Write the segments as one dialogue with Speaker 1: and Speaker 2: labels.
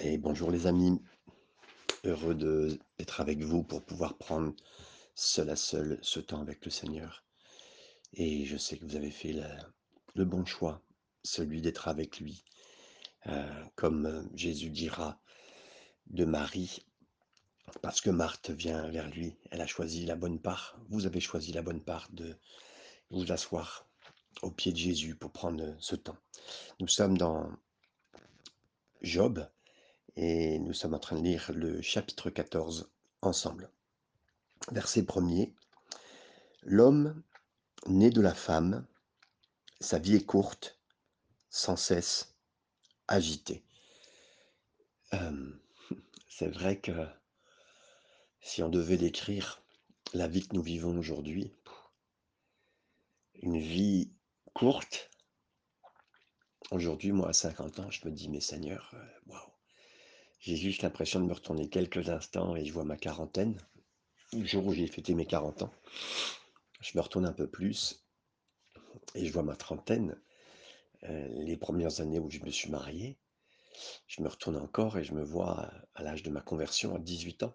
Speaker 1: Et bonjour les amis, heureux d'être avec vous pour pouvoir prendre seul à seul ce temps avec le Seigneur. Et je sais que vous avez fait le bon choix, celui d'être avec lui. Euh, comme euh, Jésus dira de Marie, parce que Marthe vient vers lui, elle a choisi la bonne part. Vous avez choisi la bonne part de vous asseoir au pied de Jésus pour prendre ce temps. Nous sommes dans Job et nous sommes en train de lire le chapitre 14 ensemble. Verset premier. L'homme né de la femme, sa vie est courte, sans cesse agitée. Euh, c'est vrai que si on devait décrire la vie que nous vivons aujourd'hui, une vie courte, aujourd'hui, moi à 50 ans, je me dis, mais Seigneur, euh, waouh, j'ai juste l'impression de me retourner quelques instants et je vois ma quarantaine, le jour où j'ai fêté mes 40 ans, je me retourne un peu plus et je vois ma trentaine, euh, les premières années où je me suis marié, je me retourne encore et je me vois à l'âge de ma conversion à 18 ans.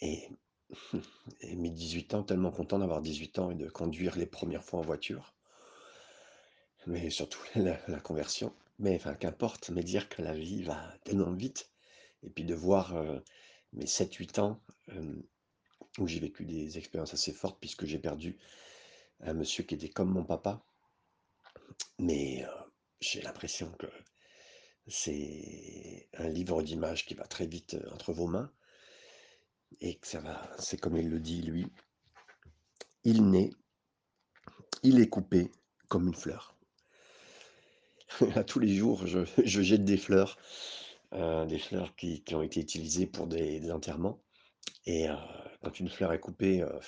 Speaker 1: Et, mes 18 ans, tellement content d'avoir 18 ans et de conduire les premières fois en voiture, mais surtout la conversion. Mais enfin, qu'importe, mais dire que la vie va tellement vite, et puis de voir euh, mes 7-8 ans où j'ai vécu des expériences assez fortes, puisque j'ai perdu un monsieur qui était comme mon papa, mais j'ai l'impression que c'est un livre d'images qui va très vite entre vos mains, et que ça va, c'est comme il le dit lui, il naît, il est coupé comme une fleur. Tous les jours, je, je jette des fleurs, euh, des fleurs qui, qui ont été utilisées pour des, enterrements. Et euh, quand une fleur est coupée, euh,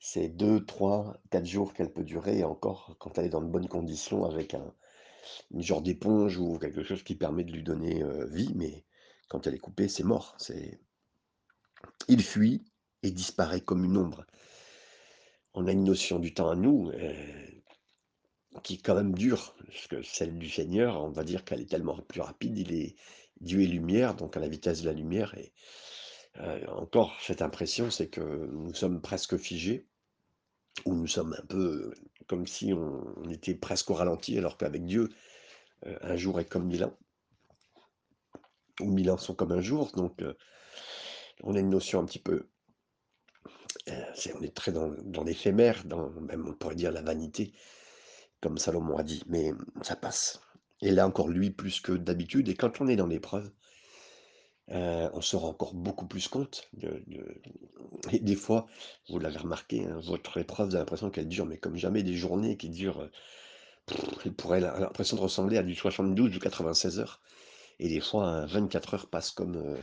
Speaker 1: c'est 2, 3, 4 jours qu'elle peut durer. Et encore, quand elle est dans de bonnes conditions, avec un, une genre d'éponge ou quelque chose qui permet de lui donner vie. Mais quand elle est coupée, c'est mort. C'est... Il fuit et disparaît comme une ombre. On a une notion du temps à nous. Qui est quand même dure, parce que celle du Seigneur, on va dire qu'elle est tellement plus rapide, il est Dieu est lumière, donc à la vitesse de la lumière. Et euh, encore, cette impression, c'est que nous sommes presque figés, ou nous sommes un peu comme si on, était presque au ralenti, alors qu'avec Dieu, euh, un jour est comme mille ans, ou mille ans sont comme un jour. Donc, euh, on a une notion un petit peu, on est très dans, dans l'éphémère, même on pourrait dire la vanité, comme Salomon a dit, mais ça passe. Et là encore, lui, plus que d'habitude, et quand on est dans l'épreuve, euh, on se rend encore beaucoup plus compte. Et des fois, vous l'avez remarqué, hein, votre épreuve, vous avez l'impression qu'elle dure, mais comme jamais, des journées qui durent, elle pourrait l'impression de ressembler à du 72 ou 96 heures. Et des fois, hein, 24 heures passent euh,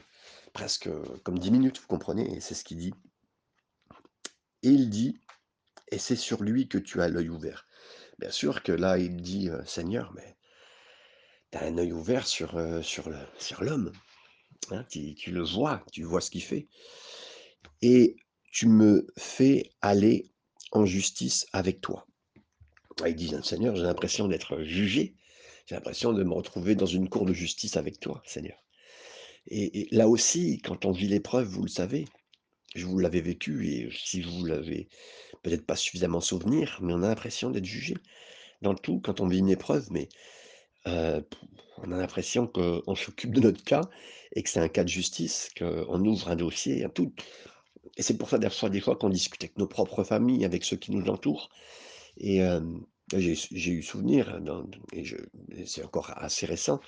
Speaker 1: presque euh, comme 10 minutes, vous comprenez, et c'est ce qu'il dit. Et il dit, et c'est sur lui que tu as l'œil ouvert. Bien sûr que là, il dit, Seigneur, mais tu as un œil ouvert sur, l'homme. hein, tu, le vois, tu vois ce qu'il fait. Et tu me fais aller en justice avec toi. Il dit, Seigneur, j'ai l'impression d'être jugé. J'ai l'impression de me retrouver dans une cour de justice avec toi, Seigneur. Et là aussi, quand on vit l'épreuve, vous le savez, je vous l'avais vécu, et si vous l'avez peut-être pas suffisamment souvenir, mais on a l'impression d'être jugé dans tout quand on vit une épreuve, mais on a l'impression qu'on s'occupe de notre cas et que c'est un cas de justice, qu'on ouvre un dossier, un tout. Et c'est pour ça, fois, des fois qu'on discute avec nos propres familles, avec ceux qui nous entourent. Et j'ai eu souvenir, et c'est encore assez récent,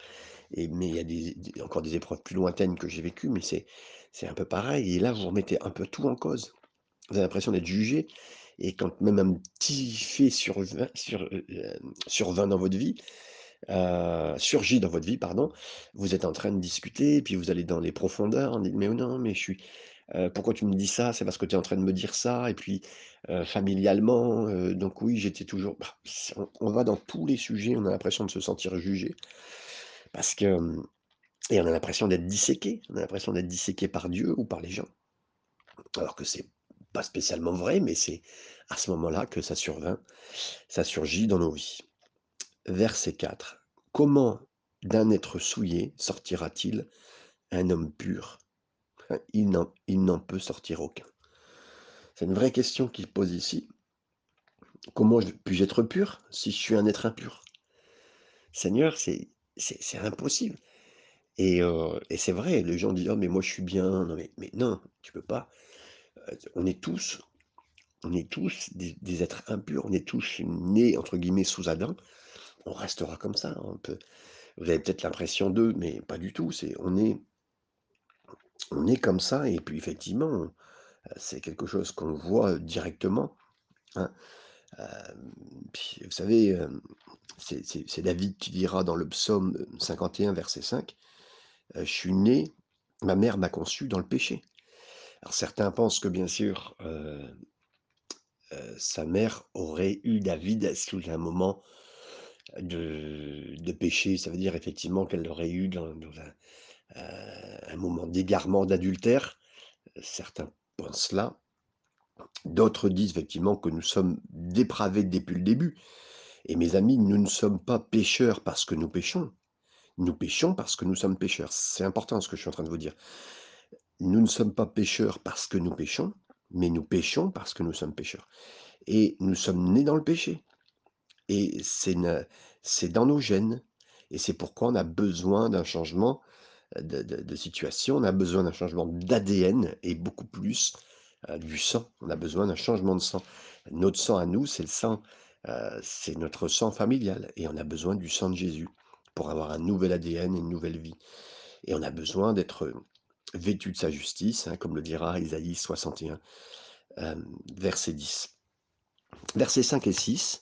Speaker 1: mais il y a encore des épreuves plus lointaines que j'ai vécues, mais c'est un peu pareil. Et là, vous remettez un peu tout en cause. Vous avez l'impression d'être jugé. Et quand même un petit fait sur 20, sur, euh, euh, sur 20 dans votre vie, euh, surgit dans votre vie, pardon, vous êtes en train de discuter, puis vous allez dans les profondeurs, on dit, mais non, mais je suis, pourquoi tu me dis ça? C'est parce que tu es en train de me dire ça et puis, familialement, donc oui, j'étais toujours bah, on va dans tous les sujets, on a l'impression de se sentir jugé parce que, et on a l'impression d'être disséqué. On a l'impression d'être disséqué par Dieu ou par les gens, alors que c'est pas spécialement vrai, mais c'est à ce moment-là que ça survint, ça surgit dans nos vies. Verset 4: «Comment d'un être souillé sortira-t-il un homme pur? Il n'en peut sortir aucun. C'est une vraie question qu'il pose ici. Comment je- puis-je être pur si je suis un être impur? Seigneur, c'est c'est impossible. Et, c'est vrai, les gens disent, oh mais moi je suis bien. Non mais, non, tu peux pas. On est tous, on est tous des, êtres impurs. On est tous nés entre guillemets sous Adam. On restera comme ça. hein, On peut, vous avez peut-être l'impression d'eux, mais pas du tout. C'est on est on est comme ça. Et puis effectivement, c'est quelque chose qu'on voit directement. hein. Vous savez, c'est David qui dira dans le psaume 51, verset 5, euh, Je suis né, ma mère m'a conçu dans le péché. Alors certains pensent que bien sûr, sa mère aurait eu David sous un moment de, péché. Ça veut dire effectivement qu'elle l'aurait eu dans, un moment d'égarement, d'adultère. Certains pensent cela. D'autres disent effectivement que nous sommes dépravés depuis le début. Et mes amis, nous ne sommes pas pécheurs parce que nous péchons. Nous péchons parce que nous sommes pécheurs. C'est important ce que je suis en train de vous dire. Nous ne sommes pas pécheurs parce que nous péchons, mais nous péchons parce que nous sommes pécheurs. Et nous sommes nés dans le péché. Et c'est dans nos gènes. Et c'est pourquoi on a besoin d'un changement de, de- situation, on a besoin d'un changement d'ADN et beaucoup plus du sang. On a besoin d'un changement de sang. Notre sang à nous, c'est le sang, euh, c'est notre sang familial. Et on a besoin du sang de Jésus pour avoir un nouvel ADN et une nouvelle vie. Et on a besoin d'être vêtu de sa justice, hein, comme le dira Isaïe 61, euh, verset 10. Versets 5 et 6.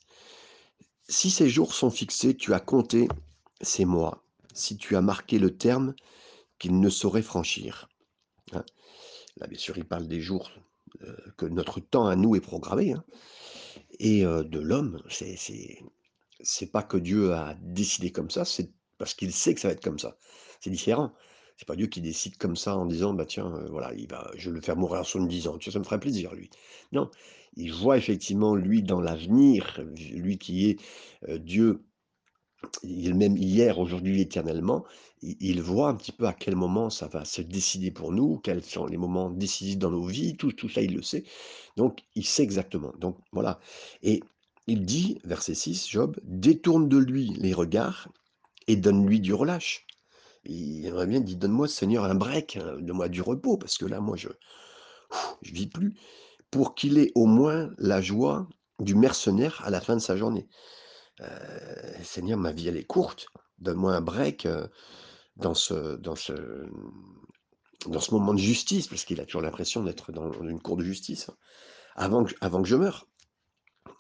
Speaker 1: Si ces jours sont fixés, tu as compté ces mois. Si tu as marqué le terme qu'il ne saurait franchir. Là, bien sûr, il parle des jours euh, que notre temps à nous est programmé. hein. Et euh, de l'homme, c'est c'est c'est pas que Dieu a décidé comme ça, c'est parce qu'il sait que ça va être comme ça. C'est différent. C'est pas Dieu qui décide comme ça en disant bah tiens euh, voilà il va je vais le faire mourir à 70 ans. Tu ça me ferait plaisir lui. Non, il voit effectivement lui dans l'avenir, lui qui est Dieu il même hier, aujourd'hui, éternellement, il, voit un petit peu à quel moment ça va se décider pour nous, quels sont les moments décisifs dans nos vies, tout, tout ça, il le sait. Donc, il sait exactement. Donc, voilà. Et il dit, verset 6, Job, détourne de lui les regards et donne-lui du relâche. Il aimerait bien dire, donne-moi, Seigneur, un break, hein, donne-moi du repos, parce que là, moi, je je vis plus, pour qu'il ait au moins la joie du mercenaire à la fin de sa journée. Seigneur, ma vie, elle est courte. Donne-moi un break dans ce, dans, ce, moment de justice, parce qu'il a toujours l'impression d'être dans une cour de justice, hein, avant que, je meure.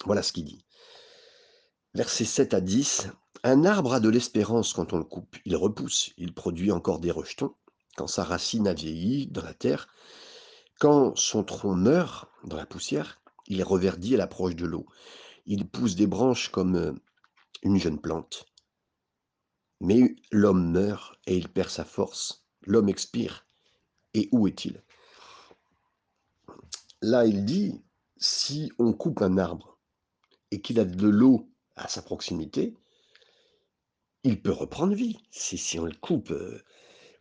Speaker 1: Voilà ce qu'il dit. Versets 7 à 10. Un arbre a de l'espérance quand on le coupe. Il repousse, il produit encore des rejetons. Quand sa racine a vieilli dans la terre, quand son tronc meurt dans la poussière, il reverdit à l'approche de l'eau. Il pousse des branches comme euh, une jeune plante. Mais l'homme meurt et il perd sa force. L'homme expire. Et où est-il? Là, il dit, si on coupe un arbre et qu'il a de l'eau à sa proximité, il peut reprendre vie. Si, on le coupe, euh,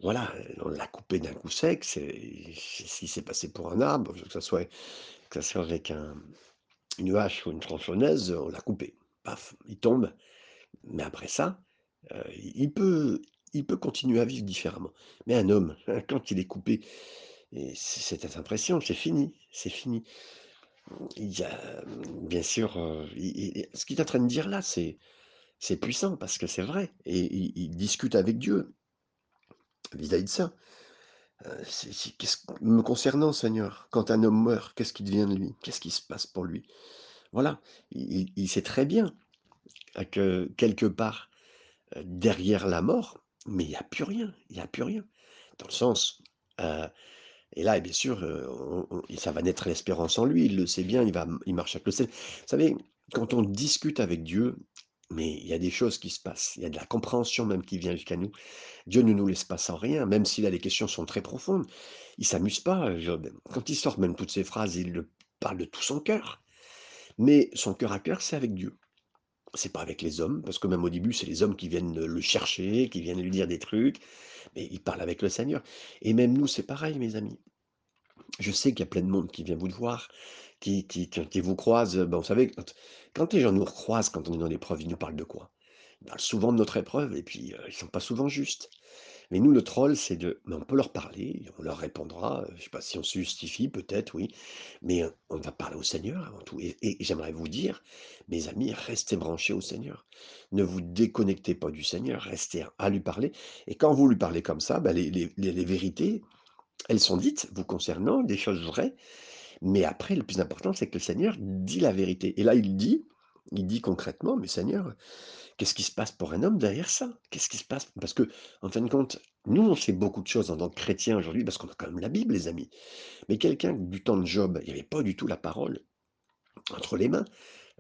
Speaker 1: voilà, on l'a coupé d'un coup sec, c'est si c'est passé pour un arbre, que ce soit avec un, une hache ou une tronçonneuse, on l'a coupé. Paf, il tombe. Mais après ça, euh, il peut, il peut continuer à vivre différemment. Mais un homme, quand il est coupé, c'est cette impression, c'est fini, c'est fini. Il a, bien sûr, euh, ce qu'il est en train de dire là, c'est puissant parce que c'est vrai. Et il, il discute avec Dieu vis-à-vis de ça. Euh, c'est- me concernant, Seigneur, quand un homme meurt, qu'est-ce qui devient de lui? Qu'est-ce qui se passe pour lui? Voilà, il, sait très bien que quelque part, euh, derrière la mort, mais il n'y a plus rien, il n'y a plus rien. Dans le sens, euh, et là, bien sûr, ça va naître l'espérance en lui, il le sait bien, il, va, il marche avec le ciel. Vous savez, quand on discute avec Dieu, mais il y a des choses qui se passent, il y a de la compréhension même qui vient jusqu'à nous. Dieu ne nous laisse pas sans rien, même si là les questions sont très profondes. Il s'amuse pas. Quand il sort même toutes ces phrases, il le parle de tout son cœur. Mais son cœur à cœur, c'est avec Dieu. C'est pas avec les hommes, parce que même au début, c'est les hommes qui viennent le chercher, qui viennent lui dire des trucs, mais il parle avec le Seigneur. Et même nous, c'est pareil, mes amis. Je sais qu'il y a plein de monde qui vient vous voir, qui, vous croise. Ben, vous savez, quand, les gens nous recroisent, quand on est dans l'épreuve, ils nous parlent de quoi? Ils parlent souvent de notre épreuve, et puis euh, ils sont pas souvent justes. Mais nous, notre rôle, c'est de mais on peut leur parler, on leur répondra, heu, je sais pas si on se justifie, peut-être, oui, mais heu, on va parler au Seigneur avant tout et j'aimerais vous dire, mes amis, restez branchés au Seigneur. Ne vous déconnectez pas du Seigneur, restez à lui parler et quand vous lui parlez comme ça, les les vérités, elles sont dites vous concernant, des choses vraies, mais après le plus important, c'est que le Seigneur dit la vérité et là, il dit il dit concrètement: «Mais Seigneur, Qu'est-ce qui se passe pour un homme derrière ça? Qu'est-ce qui se passe? Parce que, en fin de compte, nous, on sait beaucoup de choses en tant que chrétiens aujourd'hui, parce qu'on a quand même la Bible, les amis. Mais quelqu'un du temps de Job, il n'y avait pas du tout la parole entre les mains.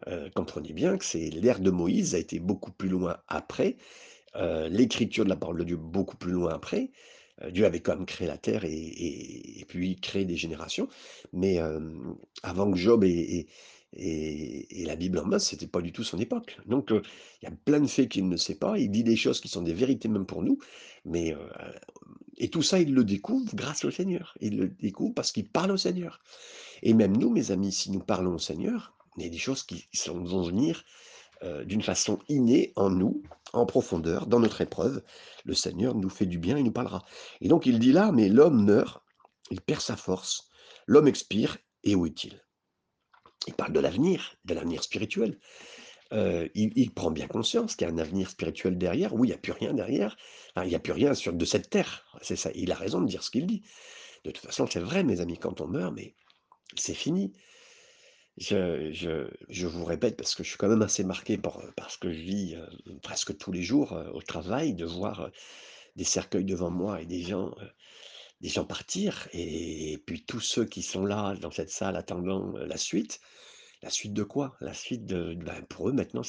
Speaker 1: Euh, comprenez bien que c'est l'ère de Moïse a été beaucoup plus loin après, euh, l'écriture de la parole de Dieu beaucoup plus loin après. Euh, Dieu avait quand même créé la terre et, et- et puis créé des générations. Mais avant que Job ait la Bible en main, c'était pas du tout son époque. Donc il y a plein de faits qu'il ne sait pas. Il dit des choses qui sont des vérités même pour nous. Mais, et tout ça, il le découvre grâce au Seigneur. Il le découvre parce qu'il parle au Seigneur. Et même nous, mes amis, si nous parlons au Seigneur, il y a des choses qui sont- vont venir euh, d'une façon innée en nous, en profondeur, dans notre épreuve. Le Seigneur nous fait du bien et nous parlera. Et donc il dit là, mais l'homme meurt, il perd sa force, l'homme expire, et où est-il? Il parle de l'avenir, de l'avenir spirituel. Euh, il, il prend bien conscience qu'il y a un avenir spirituel derrière. Oui, il n'y a plus rien derrière. Il n'y a plus rien sur de cette terre. C'est ça. Il a raison de dire ce qu'il dit. De toute façon, c'est vrai, mes amis, quand on meurt, mais c'est fini. Je, vous répète, parce que je suis quand même assez marqué par, par ce que je vis euh, presque tous les jours euh, au travail, de voir euh, des cercueils devant moi et des gens, euh, des gens partir, et, puis tous ceux qui sont là dans cette salle attendant euh, la suite. La suite de quoi? La suite de, ben, pour eux maintenant,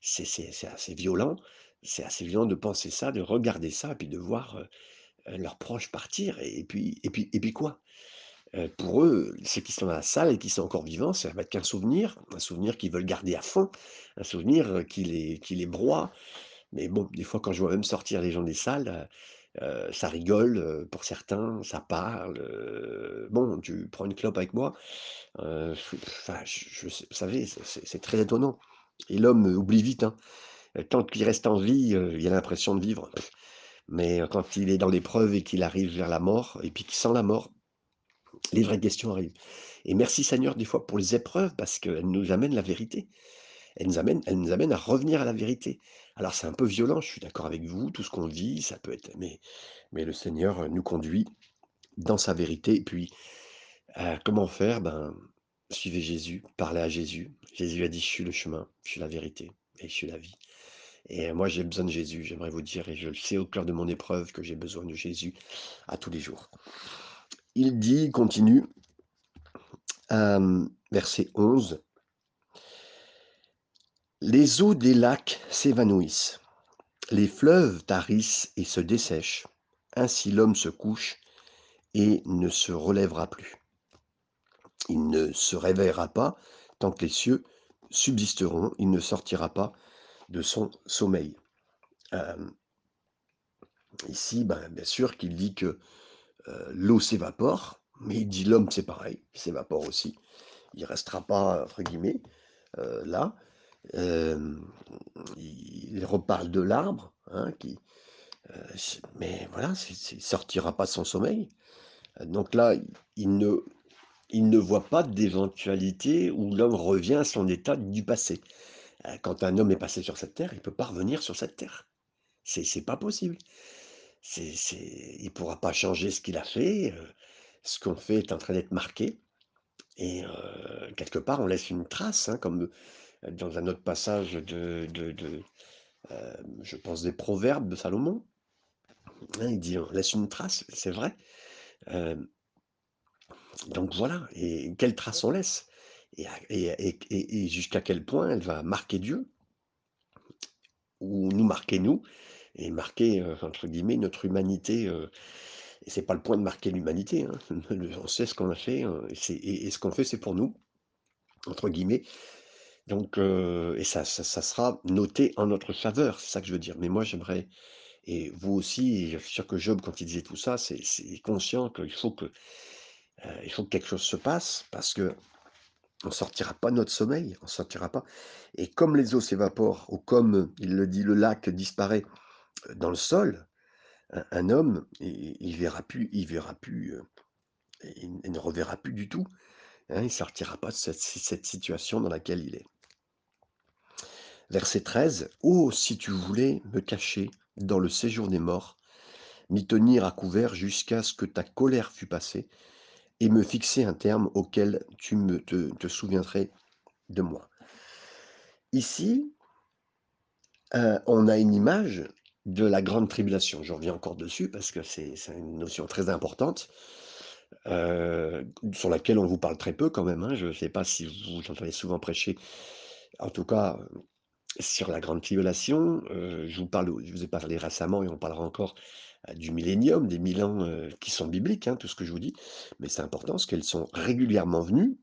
Speaker 1: c'est assez violent. C'est assez violent de penser ça, de regarder ça, et puis de voir euh, leurs proches partir, et, puis, et puis, et puis quoi? Pour eux, ceux qui sont dans la salle et qui sont encore vivants, ça va être qu'un souvenir, un souvenir qu'ils veulent garder à fond, un souvenir, qui les qui les broie. Mais bon, des fois, quand je vois même sortir les gens des salles, ça rigole, pour certains, ça parle, «Bon, tu prends une clope avec moi?» enfin, je je vous savez, c'est très étonnant et l'homme, oublie vite, hein. Tant qu'il reste en vie, il a l'impression de vivre. Mais, quand il est dans l'épreuve et qu'il arrive vers la mort et puis qu'il sent la mort, les vraies questions arrivent. Et merci Seigneur des fois pour les épreuves parce qu'elles nous amènent la vérité. Elles nous amènent, elles nous amènent à revenir à la vérité. Alors c'est un peu violent, je suis d'accord avec vous, tout ce qu'on vit, ça peut être, mais, le Seigneur euh, nous conduit dans sa vérité. Et puis, euh, comment faire? Ben, suivez Jésus, parlez à Jésus. Jésus a dit, je suis le chemin, je suis la vérité et je suis la vie. Et euh, moi, j'ai besoin de Jésus, j'aimerais vous dire, et je le sais au cœur de mon épreuve que j'ai besoin de Jésus à tous les jours. Il dit, continue, euh, verset 11, Les eaux des lacs s'évanouissent, les fleuves tarissent et se dessèchent. Ainsi l'homme se couche et ne se relèvera plus. Il ne se réveillera pas tant que les cieux subsisteront, il ne sortira pas de son sommeil. Euh, ici, ben, bien sûr qu'il dit que euh, l'eau s'évapore, mais il dit l'homme c'est pareil, il s'évapore aussi. Il ne restera pas, entre guillemets, euh, là. Euh, il reparle de l'arbre, hein, qui, mais voilà, il ne sortira pas de son sommeil. Donc là, il ne, voit pas d'éventualité où l'homme revient à son état du passé. Quand un homme est passé sur cette terre, il ne peut pas revenir sur cette terre. C'est pas possible. Il ne pourra pas changer ce qu'il a fait. Ce qu'on fait est en train d'être marqué. Et quelque part, on laisse une trace, hein, comme dans un autre passage de, je pense, des proverbes de Salomon. Hein, il dit, on laisse une trace, c'est vrai. Donc voilà, et quelle trace on laisse et jusqu'à quel point elle va marquer Dieu, ou nous marquer nous, et marquer, euh, entre guillemets, notre humanité. euh, et c'est pas le point de marquer l'humanité, hein. on sait ce qu'on a fait, euh, et, ce qu'on fait, c'est pour nous, entre guillemets. Donc heu et ça ça sera noté en notre faveur, c'est ça que je veux dire. Mais moi j'aimerais et vous aussi je suis sûr que Job quand il disait tout ça, c'est conscient qu'il faut que, faut que quelque chose se passe parce qu'on sortira pas notre sommeil, on sortira pas et comme les eaux s'évaporent ou comme, il le dit, le lac disparaît, dans le sol, un homme, il verra plus il verra plus, heu, il ne reverra plus du tout, hein, il sortira pas de cette situation dans laquelle il est. Verset 13: «Oh si tu voulais me cacher dans le séjour des morts, m'y tenir à couvert jusqu'à ce que ta colère fût passée et me fixer un terme auquel tu me te souviendrais de moi». Ici, heu, on a une image de la grande tribulation. Je reviens encore dessus parce que c'est une notion très importante, heu, sur laquelle on vous parle très peu quand même, hein. Je ne sais pas si vous entendez souvent prêcher, en tout cas, sur la grande tribulation. Heu, je vous parle je vous ai parlé récemment et on parlera encore, heu, du millénium, des 1000 ans, qui sont bibliques, hein, tout ce que je vous dis. Mais c'est important parce qu'elles sont régulièrement venues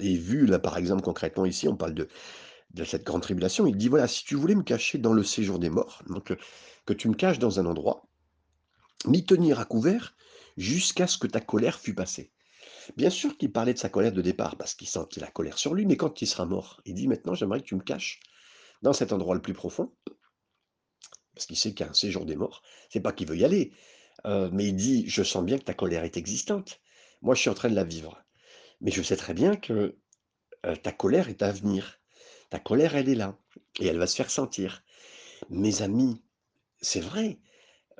Speaker 1: et vues là, par exemple, concrètement ici, on parle de de cette grande tribulation. Il dit: «Voilà, si tu voulais me cacher dans le séjour des morts, donc heu, que tu me caches dans un endroit, m'y tenir à couvert jusqu'à ce que ta colère fût passée». Bien sûr qu'il parlait de sa colère de départ parce qu'il sent qu'il a colère sur lui, mais quand il sera mort, il dit: «Maintenant, j'aimerais que tu me caches dans cet endroit le plus profond» parce qu'il sait qu'il y a un séjour des morts. C'est pas qu'il veut y aller, heu, mais il dit: «Je sens bien que ta colère est existante. Moi, je suis en train de la vivre, mais je sais très bien que, heu, ta colère est à venir. Ta colère, elle est là et elle va se faire sentir. Mes amis, c'est vrai,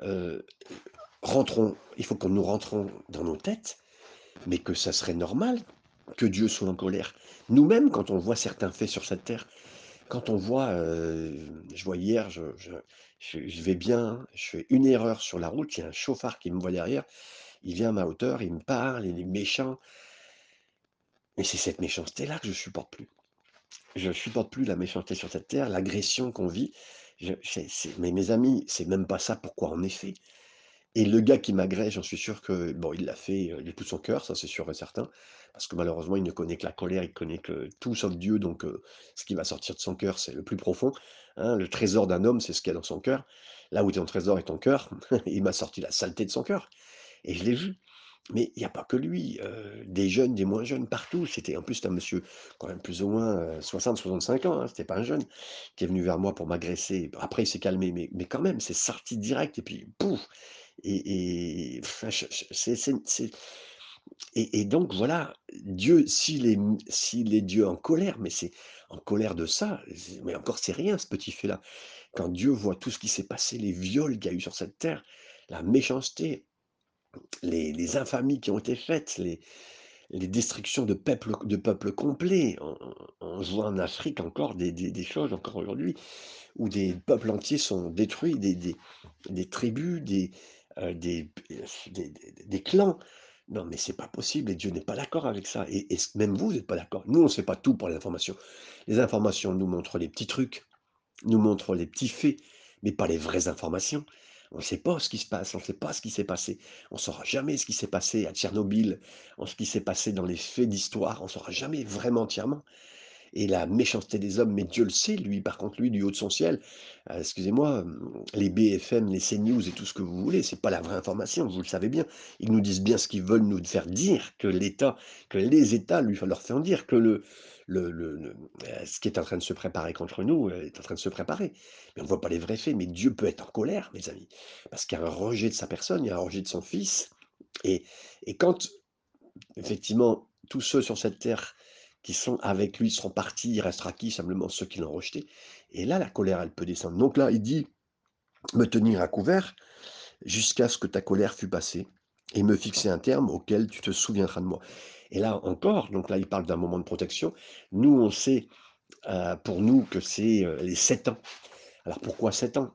Speaker 1: heu, rentrons il faut que nous rentrons dans nos têtes, mais que ça serait normal que Dieu soit en colère. Nous-mêmes, quand on voit certains faits sur cette terre, quand on voit, heu, je vois hier, je vais bien, je fais une erreur sur la route, il y a un chauffard qui me voit derrière, il vient à ma hauteur, il me parle, il est méchant. Mais c'est cette méchanceté-là que je supporte plus. Je supporte plus la méchanceté sur cette terre, l'agression qu'on vit. Mais mes amis, c'est même pas ça pourquoi on est fait. Et le gars qui m'agresse, j'en suis sûr que bon, il l'a fait, heu, de tout son cœur, ça c'est sûr et certain. Parce que malheureusement, il ne connaît que la colère, il connaît que tout sauf Dieu, donc heu, ce qui va sortir de son cœur, c'est le plus profond, hein. Le trésor d'un homme, c'est ce qu'il y a dans son cœur. Là où ton trésor est ton cœur, il m'a sorti la saleté de son cœur et je l'ai vu. Mais il y a pas que lui, heu, des jeunes, des moins jeunes, partout. C'était en plus, un monsieur quand même plus ou moins, heu, 60-65 ans, hein, c'était pas un jeune qui est venu vers moi pour m'agresser. Après il s'est calmé, mais mais quand même, c'est sorti direct et puis pouf! Et et c'est et et donc voilà, Dieu, s'il est s'il est Dieu en colère, mais c'est en colère de ça, mais encore c'est rien ce petit fait-là. Quand Dieu voit tout ce qui s'est passé, les viols qu'il y a eu sur cette terre, la méchanceté, les les infamies qui ont été faites, les les destructions de peuples de peuples complets. On on voit en Afrique encore des choses encore aujourd'hui où des peuples entiers sont détruits, des tribus, des, heu, des clans. Non, mais c'est pas possible et Dieu n'est pas d'accord avec ça et même vous, vous êtes pas d'accord. Nous, on sait pas tout pour l'information. Les informations nous montrent les petits trucs, nous montrent les petits faits, mais pas les vraies informations. On ne sait pas ce qui se passe, on ne sait pas ce qui s'est passé. On saura jamais ce qui s'est passé à Tchernobyl, ce qui s'est passé dans les faits d'histoire, on saura jamais vraiment entièrement et la méchanceté des hommes, mais Dieu le sait, lui, par contre, lui, du haut de son ciel, heu, excusez-moi, les BFM, les CNews et tout ce que vous voulez, c'est pas la vraie information, vous le savez bien. Ils nous disent bien ce qu'ils veulent nous faire dire, que l'État que les États lui leur font dire, que le le le heu, ce qui est en train de se préparer contre nous, heu, est en train de se préparer. Mais on ne voit pas les vrais faits, mais Dieu peut être en colère, mes amis, parce qu'il y a un rejet de sa personne, il y a un rejet de son fils et et quand Effectivement, tous ceux sur cette terre qui sont avec lui seront partis, il restera qui? Simplement ceux qui l'ont rejeté et là, la colère, elle peut descendre. Donc là, il dit: «Me tenir à couvert jusqu'à ce que ta colère fût passée et me fixer un terme auquel tu te souviendras de moi». Et là encore, donc là, il parle d'un moment de protection. Nous, on sait, heu, pour nous que c'est, heu, les 7 ans. Alors pourquoi 7 ans?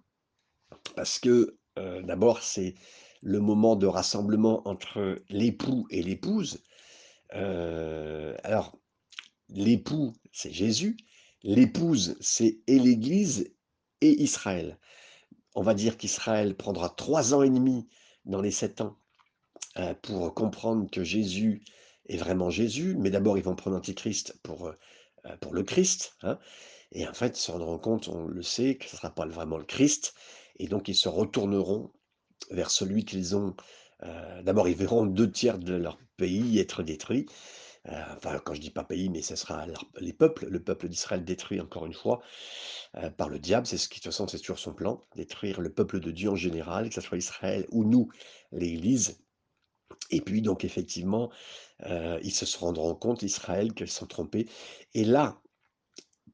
Speaker 1: Parce que, heu, d'abord, c'est le moment de rassemblement entre l'époux et l'épouse. Alors L'époux, c'est Jésus. L'épouse, c'est et l'Église et Israël. On va dire qu'Israël prendra 3 ans et demi dans les 7 ans, heu, pour comprendre que Jésus est vraiment Jésus. Mais d'abord, ils vont prendre Antichrist pour, heu heu, pour le Christ, hein et en fait, ils se rendront compte, on le sait, que ce ne sera pas vraiment le Christ et donc ils se retourneront vers celui qu'ils ont, d'abord ils verront deux tiers de leur pays être détruits, heu, enfin quand je dis pas pays, mais ce sera les peuples, le peuple d'Israël détruit encore une fois, heu, par le diable. C'est ce qui de toute façon, c'est toujours son plan, détruire le peuple de Dieu en général, que ça soit Israël ou nous, l'Église. Et puis donc effectivement, heu, ils se rendront compte, Israël, qu'ils sont trompés. Et là,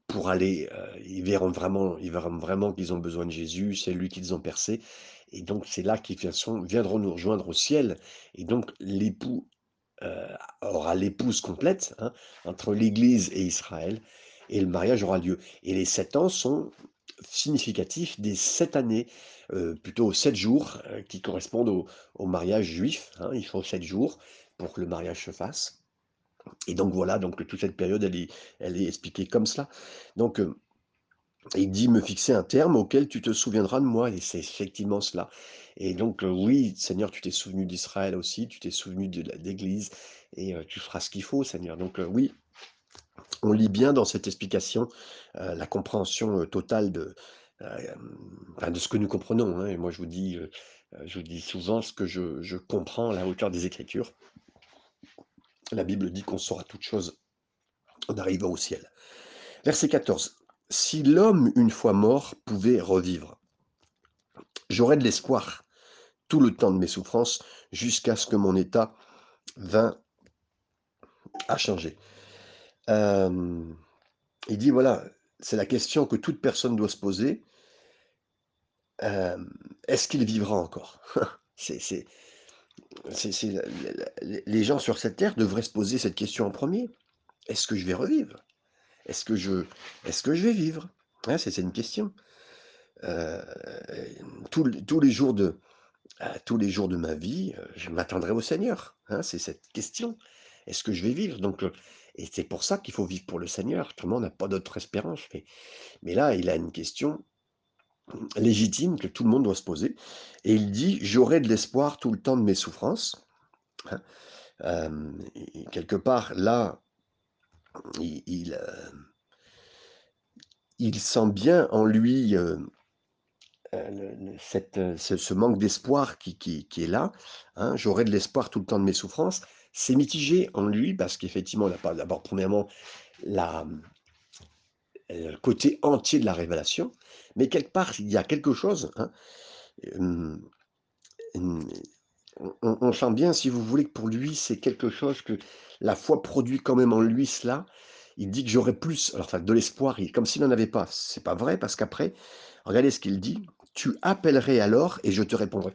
Speaker 1: pour aller, ils verront vraiment ils verront vraiment qu'ils ont besoin de Jésus, c'est lui qu'ils ont percé. Et donc c'est là qu'ils viendront nous rejoindre au ciel. Et donc l'époux, aura l'épouse complète, hein, entre l'Église et Israël et le mariage aura lieu et les 7 ans sont significatifs des 7 années, heu, plutôt 7 jours, heu, qui correspondent au mariage juif, hein. Il faut 7 jours pour que le mariage se fasse et donc voilà, donc toute cette période, elle est elle est expliquée comme cela. Donc, il dit: «Me fixer un terme auquel tu te souviendras de moi» et c'est effectivement cela et donc, heu, oui, Seigneur, tu t'es souvenu d'Israël aussi, tu t'es souvenu de la d'Église et heu, tu feras ce qu'il faut, Seigneur. Donc, heu, oui, on lit bien dans cette explication, la compréhension, totale de, de ce que nous comprenons, hein et moi je vous dis, je vous dis souvent ce que je je comprends à la hauteur des Écritures. La Bible dit qu'on saura toutes choses en arrivant au ciel. Verset 14: «Si l'homme, une fois mort, pouvait revivre, j'aurais de l'espoir tout le temps de mes souffrances jusqu'à ce que mon état vînt à changer». Hem, il dit voilà, c'est la question que toute personne doit se poser. Hem, est-ce qu'il vivra encore? Les gens sur cette terre devraient se poser cette question en premier. «Est-ce que je vais revivre? Est-ce que je vais vivre?» hein, c'est une question. Heu, tous les jours de heu, tous les ma vie, heu, je m'attendrai au Seigneur, hein, c'est cette question. Est-ce que je vais vivre? Donc, et c'est pour ça qu'il faut vivre pour le Seigneur, autrement on n'a pas d'autre espérance mais là, il a une question légitime que tout le monde doit se poser et il dit: «J'aurai de l'espoir tout le temps de mes souffrances», hein. Quelque part là, il il, sent bien en lui, cette, heu, ce manque d'espoir qui est là, hein. «J'aurai de l'espoir tout le temps de mes souffrances». C'est mitigé en lui parce qu'effectivement d'abord premièrement le côté entier de la révélation, mais quelque part il y a quelque chose, hein, on sent bien si vous voulez que pour lui c'est quelque chose que la foi produit quand même en lui cela. Il dit que j'aurai plus, alors enfin de l'espoir, comme s'il n'en avait pas. C'est pas vrai parce qu'après, regardez ce qu'il dit: «Tu appellerais alors et je te répondrai».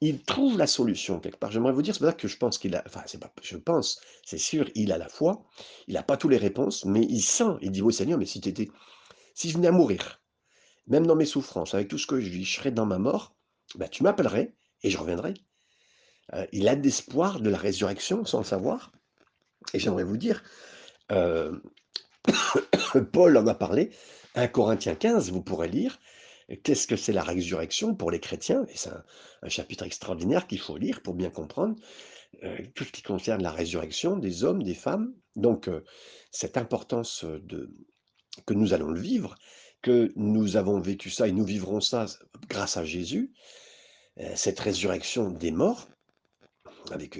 Speaker 1: Il trouve la solution quelque part. J'aimerais vous dire, c'est pour ça que je pense qu'il a enfin c'est pas je pense, c'est sûr, il a la foi, il a pas tous les réponses, mais il sent, il dit: «Oui Seigneur, mais si étais si je venais à mourir, même dans mes souffrances, avec tout ce que je vis, je serais dans ma mort, bah, tu m'appellerais et je reviendrai». Heu, il a de l'espoir de la résurrection sans le savoir et j'aimerais vous dire, hem, Paul en a parlé, 1 Corinthiens 15, vous pourrez lire. Qu'est-ce que c'est la résurrection pour les chrétiens? Et c'est un chapitre extraordinaire qu'il faut lire pour bien comprendre, heu, tout ce qui concerne la résurrection des hommes, des femmes. Donc, heu, cette importance, de que nous allons le vivre, que nous avons vécu ça et nous vivrons ça grâce à Jésus, cette résurrection des morts, avec,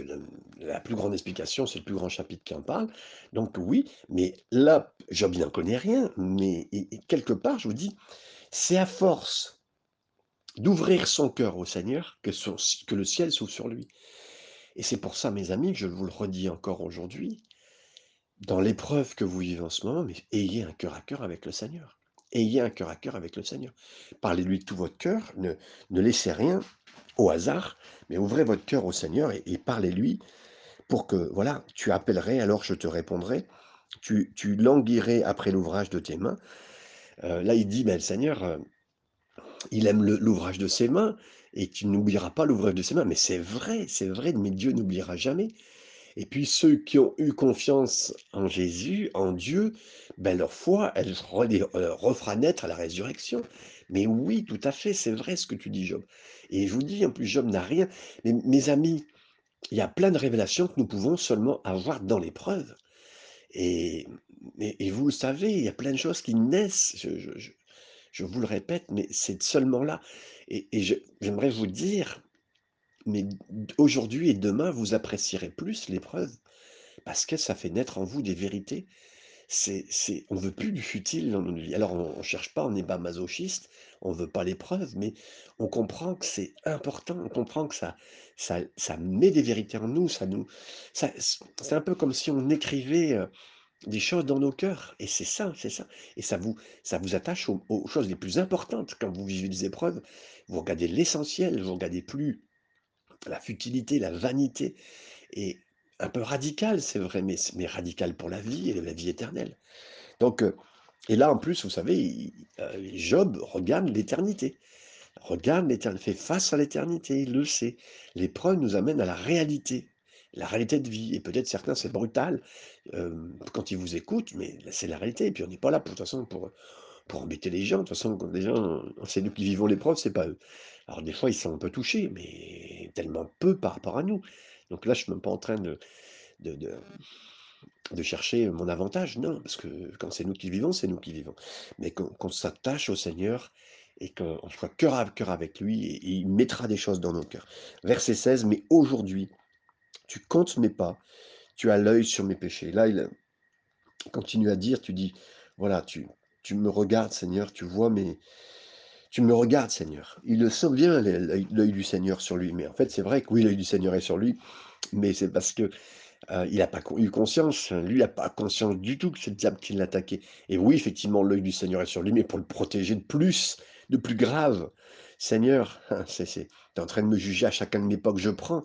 Speaker 1: la plus grande explication, c'est le plus grand chapitre qui en parle. Donc oui, mais là, Job n'en connaît rien, mais quelque part, je vous dis, c'est à force d'ouvrir son cœur au Seigneur que que le ciel s'ouvre sur lui et c'est pour ça, mes amis, je vous le redis encore aujourd'hui, dans l'épreuve que vous vivez en ce moment, mais ayez un cœur à cœur avec le Seigneur. Ayez un cœur à cœur avec le Seigneur. Parlez-lui de tout votre cœur, ne ne laissez rien au hasard, mais ouvrez votre cœur au Seigneur et parlez-lui pour que voilà, tu appellerais alors je te répondrai, tu tu languirais après l'ouvrage de tes mains. Heu, là, il dit, ben, le Seigneur, heu, il aime l'ouvrage de ses mains et tu n'oublieras pas l'ouvrage de ses mains. Mais c'est vrai, c'est vrai, mais Dieu n'oubliera jamais et puis ceux qui ont eu confiance en Jésus, en Dieu, ben, leur foi, elle heu, refera naître à la résurrection. Mais oui, tout à fait, c'est vrai ce que tu dis, Job. Et je vous dis, en plus, Job n'a rien. Mais mes amis, il y a plein de révélations que nous pouvons seulement avoir dans l'épreuve. Et et vous le savez, il y a plein de choses qui naissent, je vous le répète, mais c'est seulement là. Et j'aimerais vous dire, mais aujourd'hui et demain, vous apprécierez plus l'épreuve parce que ça fait naître en vous des vérités. C'est c'est on veut plus du futile dans notre vie. Alors on on cherche pas, on n'est pas masochiste, on veut pas l'épreuve, mais on comprend que c'est important, on comprend que ça ça ça met des vérités en nous, ça nous ça c'est un peu comme si on écrivait, heu, des choses dans nos cœurs et c'est ça, c'est ça et ça vous ça vous attache aux aux choses les plus importantes quand vous vivez des épreuves. Vous regardez l'essentiel, vous regardez plus la futilité, la vanité et un peu radical, c'est vrai, mais mais radical pour la vie et la vie éternelle. Donc, heu et là, en plus, vous savez, heu, Job regarde l'éternité. Regarde l'éternité, fait face à l'éternité, il le sait. L'épreuve nous amène à la réalité, la réalité de vie et peut-être certains, c'est brutal, hem, quand ils vous écoutent, mais c'est la réalité et puis on n'est pas là pour toute façon pour, pour embêter les gens. De toute façon, quand les gens c'est nous qui vivons l'épreuve, c'est pas eux. Alors des fois, ils sont un peu touchés, mais tellement peu par rapport à nous. Donc là, je suis même pas en train de de de chercher mon avantage, non, parce que quand c'est nous qui vivons, c'est nous qui vivons. Mais qu'on qu'on s'attache au Seigneur et qu'on soit cœur à cœur avec lui et il mettra des choses dans nos cœurs. Verset 16: «Mais aujourd'hui, tu comptes mes pas, tu as l'œil sur mes péchés». Là, il continue à dire, tu dis: «Voilà, tu tu me regardes Seigneur, tu vois mes tu me regardes Seigneur». Il le sent bien l'œil du Seigneur sur lui, mais en fait, c'est vrai que oui, l'œil du Seigneur est sur lui, mais c'est parce que Heu, il a pas eu conscience, lui, il a pas conscience du tout que c'est le diable qui l'attaquait et oui, effectivement, l'œil du Seigneur est sur lui, mais pour le protéger de plus, de plus grave. Seigneur, hein, tu es en train de me juger à chacun de mes pas que je prends,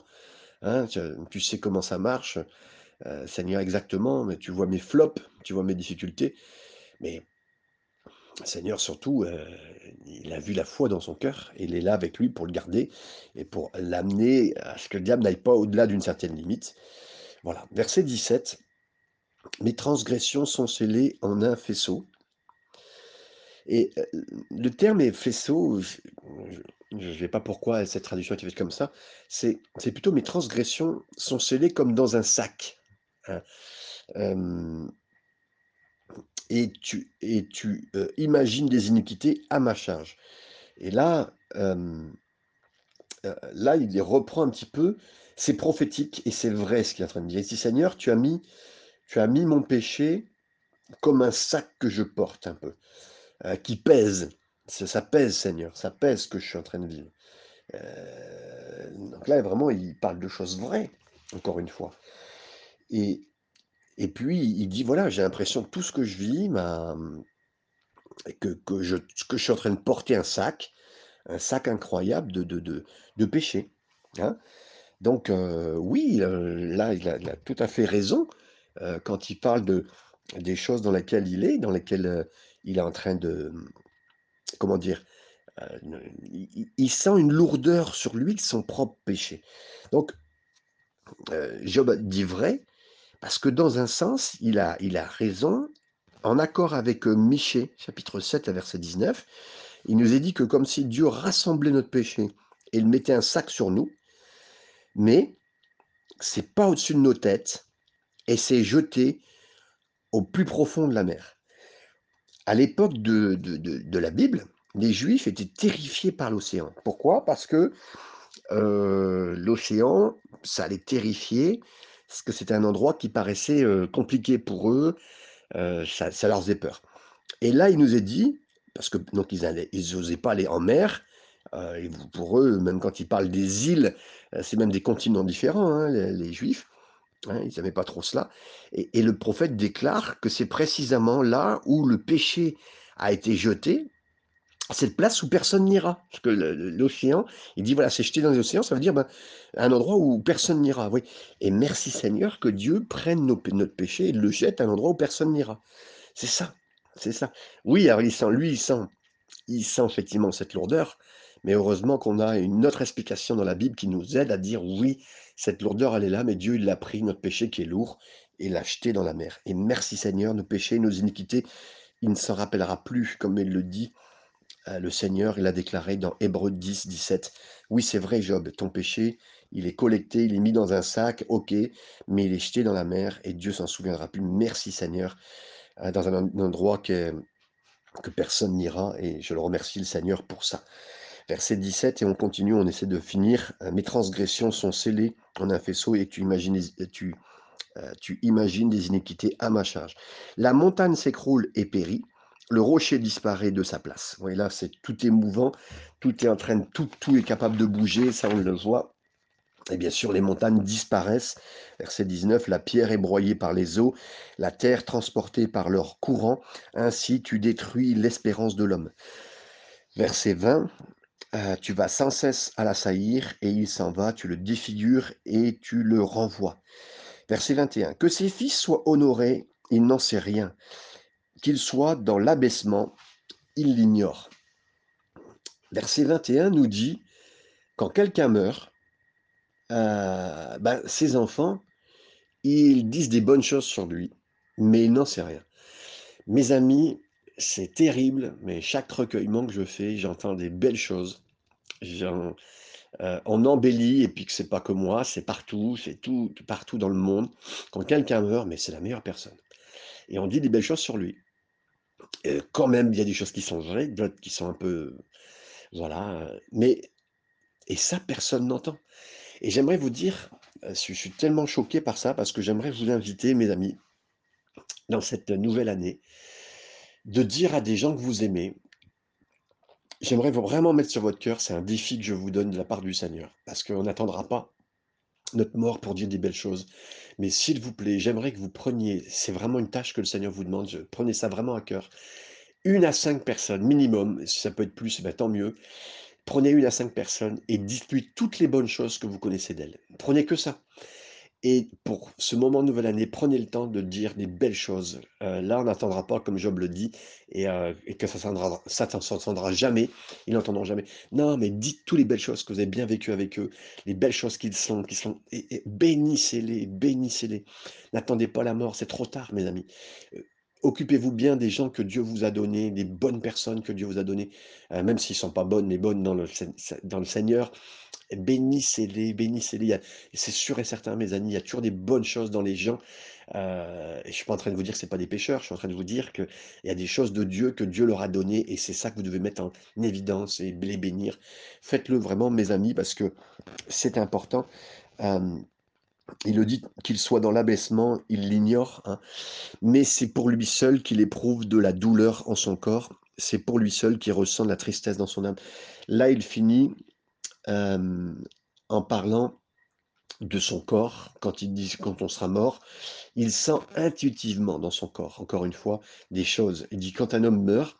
Speaker 1: hein, tu sais comment ça marche, heu, Seigneur, exactement, mais tu vois mes flops, tu vois mes difficultés, mais Seigneur, surtout, heu, il a vu la foi dans son cœur et il est là avec lui pour le garder et pour l'amener à ce que le diable n'aille pas au-delà d'une certaine limite. Voilà, verset 17. Mes transgressions sont scellées en un faisceau. Et heu, le terme est faisceau, je je sais pas pourquoi cette traduction est faite comme ça. C'est plutôt mes transgressions sont scellées comme dans un sac, hein. Hem et tu et tu, heu, imagines des iniquités à ma charge. Et là, là, il reprend un petit peu. C'est prophétique et c'est vrai ce qu'il est en train de dire. Dit: «Seigneur, tu as mis tu as mis mon péché comme un sac que je porte un peu, heu, qui pèse. Ça ça pèse Seigneur, ça pèse ce que je suis en train de vivre». Heu, donc là, vraiment, il parle de choses vraies, encore une fois. Et et puis il dit: «Voilà, j'ai l'impression que tout ce que je vis m'a, mmh, que que je que je suis en train de porter un sac, un sac incroyable de de de de péché». Hein? Donc heu, oui, heu, là, il a tout à fait raison, heu, quand il parle de des choses dans lesquelles il est, dans lesquelles, il est en train de, mmh, comment dire? Il sent une lourdeur sur lui de son propre péché. Donc Job dit vrai, parce que dans un sens, il a il a raison, en accord avec, heu, Michée, chapitre 7 à verset 19. Il nous est dit que comme si Dieu rassemblait notre péché et il mettait un sac sur nous, mais c'est pas au-dessus de nos têtes et c'est jeté au plus profond de la mer. À l'époque de de de la Bible, les Juifs étaient terrifiés par l'océan. Pourquoi? Parce que, heu, l'océan, ça les terrifiait, parce que c'était un endroit qui paraissait, compliqué pour eux, ça leur faisait peur. Et là, il nous est dit, parce que donc ils allaient ils osaient pas aller en mer, et pour eux, même quand ils parlent des îles, c'est même des continents différents, hein, les Juifs. Hein, ils n'aimaient pas trop cela et le prophète déclare que c'est précisément là où le péché a été jeté, cette place où personne n'ira. Parce que l'océan, il dit: «Voilà, c'est jeté dans l'océan», ça veut dire, ben, un endroit où personne n'ira, oui et merci Seigneur que Dieu prenne nos notre péché et le jette à un endroit où personne n'ira. C'est ça, c'est ça. Oui, alors il sent lui, il sent il sent effectivement cette lourdeur, mais heureusement qu'on a une autre explication dans la Bible qui nous aide à dire: «Oui, cette lourdeur, elle est là, mais Dieu, il l'a pris, notre péché qui est lourd et l'a jeté dans la mer» et merci Seigneur, nos péchés, nos iniquités, il ne s'en rappellera plus, comme il le dit, le Seigneur, il l'a déclaré dans Hébreux 10, 17. Oui, c'est vrai Job, ton péché, il est collecté, il est mis dans un sac, OK, mais il est jeté dans la mer et Dieu s'en souviendra plus. Merci Seigneur, heu, dans un endroit que que personne n'ira et je le remercie le Seigneur pour ça. Verset 17 et on continue, on essaie de finir. Heu, mes transgressions sont scellées en un faisceau et tu imagines tu, tu imagines des iniquités à ma charge. La montagne s'écroule et périt, le rocher disparaît de sa place. Vous là, c'est tout est mouvant, tout est en train de tout tout est capable de bouger, ça on le voit et bien sûr les montagnes disparaissent. Verset 19, la pierre est broyée par les eaux, la terre transportée par leur courant, ainsi tu détruis l'espérance de l'homme. Verset 20, heu, tu vas sans cesse à l'assaillir et il s'en va, tu le défigures et tu le renvoies. Verset 21, que ses fils soient honorés, il n'en sait rien, qu'il soit dans l'abaissement, il l'ignore. Verset 21 nous dit, quand quelqu'un meurt, heu, bah, ses enfants, ils disent des bonnes choses sur lui, mais il n'en sait rien. Mes amis, c'est terrible, mais chaque recueillement que je fais, j'entends des belles choses. Heu, on embellit et puis que c'est pas que moi, c'est partout, c'est tout partout dans le monde. Quand quelqu'un meurt, mais c'est la meilleure personne et on dit des belles choses sur lui. Quand même, il y a des choses qui sont vraies, d'autres qui sont un peu voilà, mais et ça, personne n'entend. Et j'aimerais vous dire, je suis tellement choqué par ça parce que j'aimerais vous inviter, mes amis, dans cette nouvelle année, de dire à des gens que vous aimez j'aimerais vraiment mettre sur votre cœur, c'est un défi que je vous donne de la part du Seigneur, parce qu'on n'attendra pas notre mort pour dire des belles choses. Mais s'il vous plaît, j'aimerais que vous preniez, c'est vraiment une tâche que le Seigneur vous demande, prenez ça vraiment à cœur. Une à 5 personnes minimum, si ça peut être plus, bah, tant mieux. Prenez une à 5 personnes et dites-lui toutes les bonnes choses que vous connaissez d'elles. Prenez que ça. Et pour ce moment de nouvelle année, prenez le temps de dire des belles choses. Heu, là, on n'entendra pas comme Job le dit et et que ça ne s'entendra jamais, ils n'entendront jamais. Non, mais dites toutes les belles choses que vous avez bien vécues avec eux, les belles choses qu'ils sont qui sont bénissez-les, bénissez-les. N'attendez pas la mort, c'est trop tard, mes amis. Occupez-vous bien des gens que Dieu vous a donnés, des bonnes personnes que Dieu vous a données, heu, même s'ils sont pas bonnes, mais bonnes dans le Seigneur. Bénissez-les, bénissez-les. C'est sûr et certain, mes amis, il y a toujours des bonnes choses dans les gens. Et je suis pas en train de vous dire que c'est pas des pécheurs, je suis en train de vous dire qu'il y a des choses de Dieu que Dieu leur a données et c'est ça que vous devez mettre en évidence et les bénir. Faites-le vraiment, mes amis, parce que c'est important. Hem, il le dit qu'il soit dans l'abaissement, il l'ignore, hein, mais c'est pour lui seul qu'il éprouve de la douleur en son corps. C'est pour lui seul qu'il ressent de la tristesse dans son âme. Là, il finit hem, en parlant de son corps, quand il dit quand on sera mort, il sent intuitivement dans son corps, encore une fois, des choses. Il dit: «Quand un homme meurt,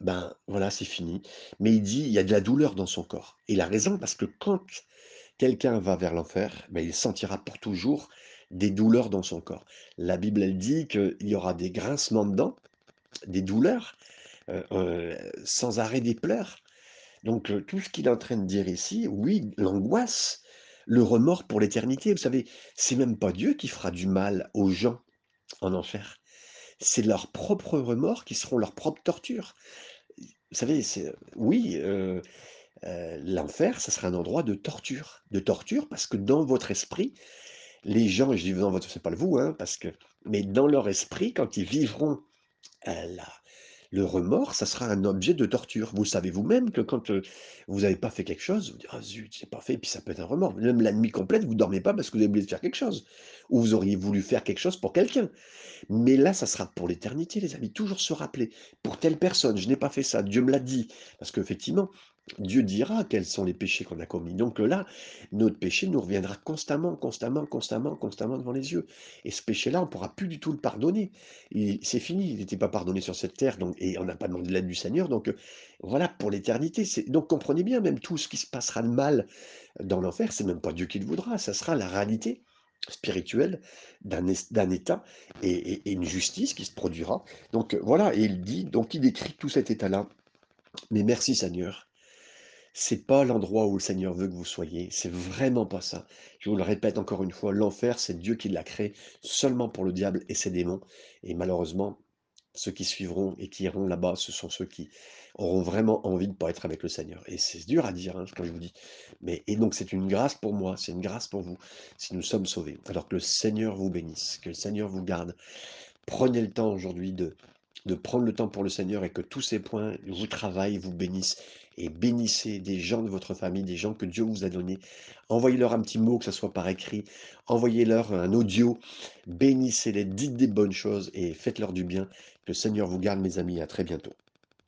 Speaker 1: ben, voilà, c'est fini». Mais il dit: «Il y a de la douleur dans son corps» et il a raison parce que quand quelqu'un va vers l'enfer, ben, il sentira pour toujours des douleurs dans son corps. La Bible, elle dit qu'il y aura des grincements de dents, des douleurs, heu heu, sans arrêt des pleurs. Donc heu, tout ce qu'il est en train de dire ici, oui, l'angoisse, le remords pour l'éternité. Vous savez, c'est même pas Dieu qui fera du mal aux gens en enfer. C'est leurs propres remords qui seront leur propre torture. Vous savez, oui, l'enfer, ça sera un endroit de torture. De torture parce que dans votre esprit, les gens, je dis dans votre c'est pas le vous, hein, parce que mais dans leur esprit, quand ils vivront, le remords, ça sera un objet de torture. Vous savez vous-même que quand, vous n'avez pas fait quelque chose, vous dites: «Ah zut, j'ai pas fait» et puis ça peut être un remords. Même la nuit complète, vous dormez pas parce que vous avez oublié de faire quelque chose ou vous auriez voulu faire quelque chose pour quelqu'un. Mais là, ça sera pour l'éternité, les amis. Toujours se rappeler, pour telle personne, je n'ai pas fait ça, Dieu me l'a dit. Parce qu'effectivement, Dieu dira quels sont les péchés qu'on a commis. Donc là, notre péché nous reviendra constamment, constamment, constamment, constamment devant les yeux. Et ce péché-là, on ne pourra plus du tout le pardonner. C'est fini, il n'était pas pardonné sur cette terre, donc, et on n'a pas demandé l'aide du Seigneur. Donc euh, voilà, pour l'éternité. Donc comprenez bien, même tout ce qui se passera de mal dans l'enfer, c'est même pas Dieu qui le voudra, ça sera la réalité spirituelle d'un état et une justice qui se produira. Donc euh, voilà, et il dit, donc il décrit tout cet état-là. Mais merci Seigneur, c'est pas l'endroit où le Seigneur veut que vous soyez, c'est vraiment pas ça. Je vous le répète encore une fois, l'enfer, c'est Dieu qui l'a créé seulement pour le diable et ses démons. Et malheureusement, Ceux qui suivront et qui iront là-bas, ce sont ceux qui auront vraiment envie de pas être avec le Seigneur et c'est dur à dire, hein, quand je vous dis, mais et donc c'est une grâce pour moi, c'est une grâce pour vous, si nous sommes sauvés. Alors que le Seigneur vous bénisse, que le Seigneur vous garde. Prenez le temps aujourd'hui de de prendre le temps pour le Seigneur et que tous ces points vous travaillent, vous bénissent et bénissez des gens de votre famille, des gens que Dieu vous a donnés. Envoyez-leur un petit mot, que ce soit par écrit, envoyez-leur un audio, bénissez-les, dites des bonnes choses et faites-leur du bien. Que le Seigneur vous garde mes amis, à très bientôt.